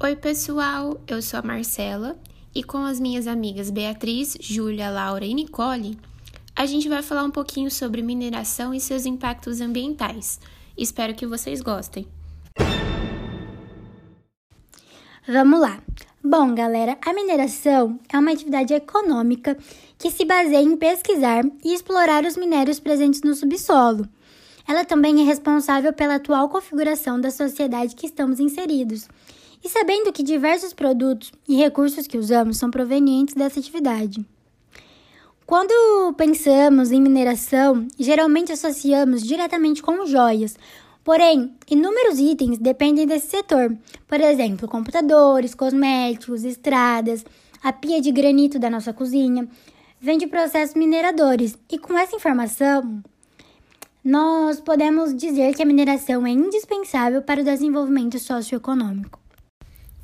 Oi, pessoal, eu sou a Marcela e com as minhas amigas Beatriz, Júlia, Laura e Nicole, a gente vai falar um pouquinho sobre mineração e seus impactos ambientais. Espero que vocês gostem. Vamos lá. Bom, galera, a mineração é uma atividade econômica que se baseia em pesquisar e explorar os minérios presentes no subsolo. Ela também é responsável pela atual configuração da sociedade que estamos inseridos. E sabendo que diversos produtos e recursos que usamos são provenientes dessa atividade. Quando pensamos em mineração, geralmente associamos diretamente com joias, Porém, inúmeros itens dependem desse setor, por exemplo, computadores, cosméticos, estradas, a pia de granito da nossa cozinha, vem de processos mineradores. E com essa informação, nós podemos dizer que a mineração é indispensável para o desenvolvimento socioeconômico.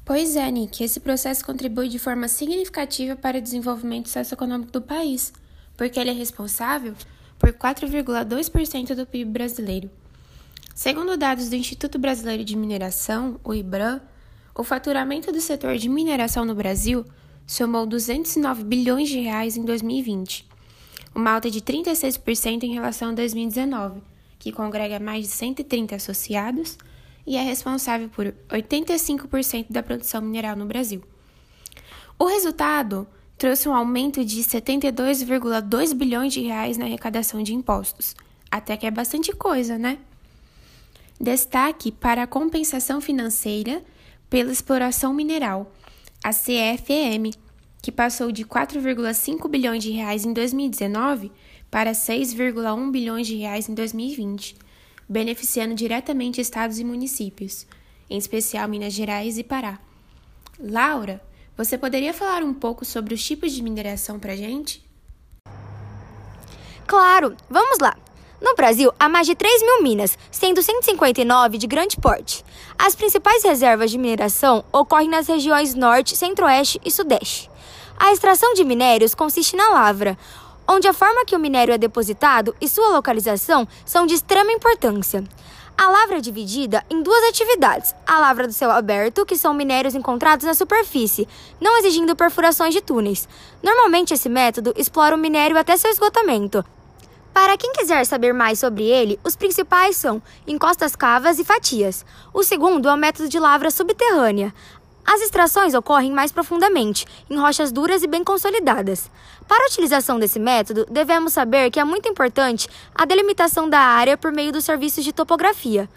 Pois é, Nick, esse processo contribui de forma significativa para o desenvolvimento socioeconômico do país, porque ele é responsável por 4,2% do PIB brasileiro. Segundo dados do Instituto Brasileiro de Mineração, o IBRAM, o faturamento do setor de mineração no Brasil somou 209 bilhões de reais em 2020, uma alta de 36% em relação a 2019, que congrega mais de 130 associados e é responsável por 85% da produção mineral no Brasil. O resultado trouxe um aumento de 72,2 bilhões de reais na arrecadação de impostos. Até que é bastante coisa, né? Destaque para a compensação financeira pela exploração mineral, a CFM, que passou de 4,5 bilhões de reais em 2019 para 6,1 bilhões de reais em 2020, beneficiando diretamente estados e municípios, em especial Minas Gerais e Pará. Laura, você poderia falar um pouco sobre os tipos de mineração para gente? Claro, vamos lá. No Brasil, há mais de 3 mil minas, sendo 159 de grande porte. As principais reservas de mineração ocorrem nas regiões Norte, Centro-Oeste e Sudeste. A extração de minérios consiste na lavra, onde a forma que o minério é depositado e sua localização são de extrema importância. A lavra é dividida em duas atividades: a lavra do céu aberto, que são minérios encontrados na superfície, não exigindo perfurações de túneis. Normalmente, esse método explora o minério até seu esgotamento, para quem quiser saber mais sobre ele, os principais são encostas cavas e fatias. O segundo é o método de lavra subterrânea. As extrações ocorrem mais profundamente, em rochas duras e bem consolidadas. Para a utilização desse método, devemos saber que é muito importante a delimitação da área por meio dos serviços de topografia.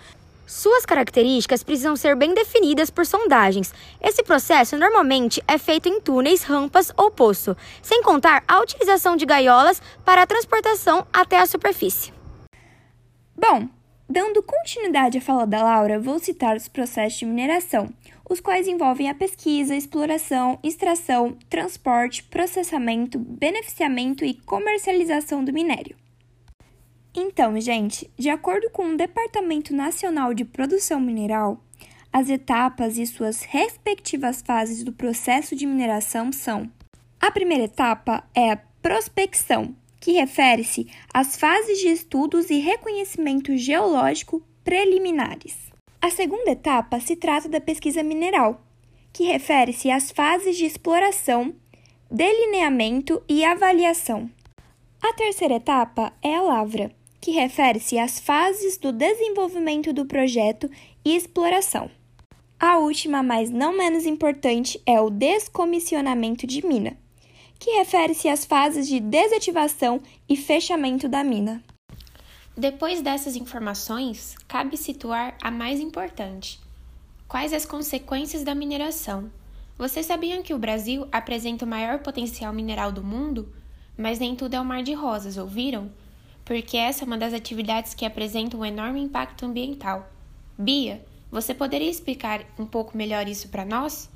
Suas características precisam ser bem definidas por sondagens. Esse processo normalmente é feito em túneis, rampas ou poço, sem contar a utilização de gaiolas para a transportação até a superfície. Bom, dando continuidade à fala da Laura, vou citar os processos de mineração, os quais envolvem a pesquisa, exploração, extração, transporte, processamento, beneficiamento e comercialização do minério. Então, gente, de acordo com o Departamento Nacional de Produção Mineral, as etapas e suas respectivas fases do processo de mineração são: a primeira etapa é a prospecção, que refere-se às fases de estudos e reconhecimento geológico preliminares. A segunda etapa se trata da pesquisa mineral, que refere-se às fases de exploração, delineamento e avaliação. A terceira etapa é a lavra, que refere-se às fases do desenvolvimento do projeto e exploração. A última, mas não menos importante, é o descomissionamento de mina, que refere-se às fases de desativação e fechamento da mina. Depois dessas informações, cabe situar a mais importante: quais as consequências da mineração? Vocês sabiam que o Brasil apresenta o maior potencial mineral do mundo? Mas nem tudo é um mar de rosas, ouviram? porque essa é uma das atividades que apresenta um enorme impacto ambiental. Bia, você poderia explicar um pouco melhor isso para nós?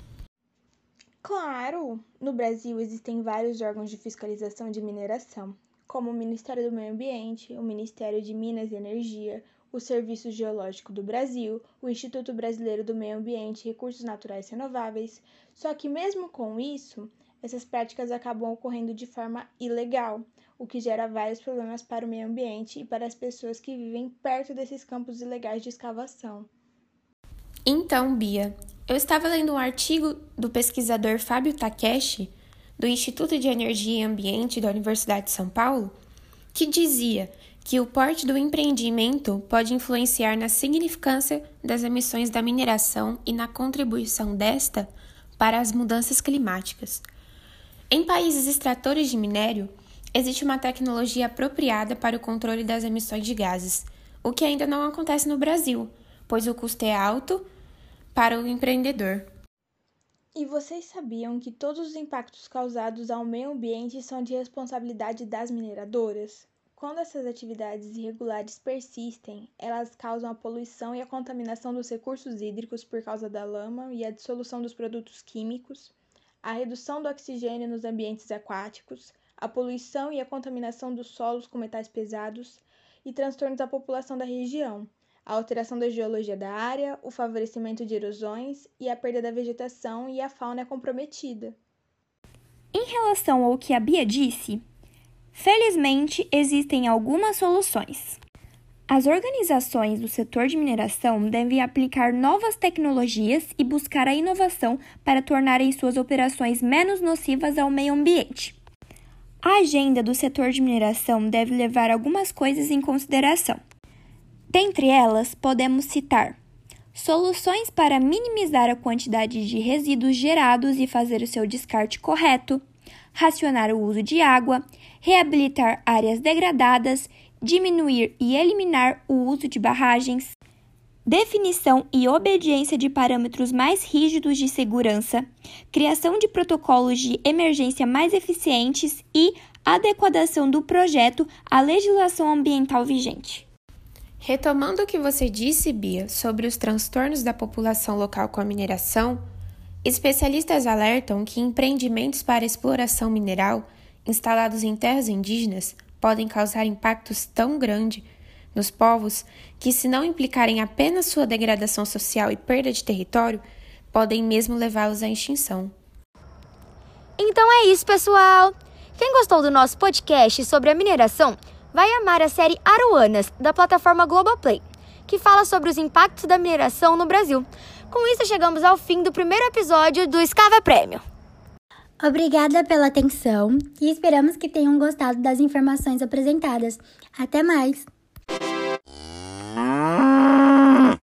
Claro! No Brasil existem vários órgãos de fiscalização de mineração, como o Ministério do Meio Ambiente, o Ministério de Minas e Energia, o Serviço Geológico do Brasil, o Instituto Brasileiro do Meio Ambiente e Recursos Naturais Renováveis. Só que, mesmo com isso, essas práticas acabam ocorrendo de forma ilegal, o que gera vários problemas para o meio ambiente e para as pessoas que vivem perto desses campos ilegais de escavação. Então, Bia, Eu estava lendo um artigo do pesquisador Fábio Takeshi, do Instituto de Energia e Ambiente da Universidade de São Paulo, que dizia que o porte do empreendimento pode influenciar na significância das emissões da mineração e na contribuição desta para as mudanças climáticas. Em países extratores de minério, existe uma tecnologia apropriada para o controle das emissões de gases, o que ainda não acontece no Brasil, pois o custo é alto para o empreendedor. E vocês sabiam que todos os impactos causados ao meio ambiente são de responsabilidade das mineradoras? Quando essas atividades irregulares persistem, elas causam a poluição e a contaminação dos recursos hídricos por causa da lama e a dissolução dos produtos químicos, a redução do oxigênio nos ambientes aquáticos, a poluição e a contaminação dos solos com metais pesados e transtornos à população da região, a alteração da geologia da área, o favorecimento de erosões e a perda da vegetação e a fauna é comprometida. Em relação ao que a Bia disse, Felizmente, existem algumas soluções. As organizações do setor de mineração devem aplicar novas tecnologias e buscar a inovação para tornarem suas operações menos nocivas ao meio ambiente. A agenda do setor de mineração deve levar algumas coisas em consideração. Dentre elas, podemos citar soluções para minimizar a quantidade de resíduos gerados e fazer o seu descarte correto, racionar o uso de água, reabilitar áreas degradadas, diminuir e eliminar o uso de barragens, definição e obediência de parâmetros mais rígidos de segurança, criação de protocolos de emergência mais eficientes e adequação do projeto à legislação ambiental vigente. Retomando o que você disse, Bia, sobre os transtornos da população local com a mineração, Especialistas alertam que empreendimentos para exploração mineral instalados em terras indígenas podem causar impactos tão grandes nos povos que, se não implicarem apenas sua degradação social e perda de território, podem mesmo levá-los à extinção. Então é isso, pessoal! Quem gostou do nosso podcast sobre a mineração vai amar a série Aruanas, da plataforma Globoplay, que fala sobre os impactos da mineração no Brasil. Com isso, chegamos ao fim do primeiro episódio do Escava Prêmio. Obrigada pela atenção e esperamos que tenham gostado das informações apresentadas. Até mais!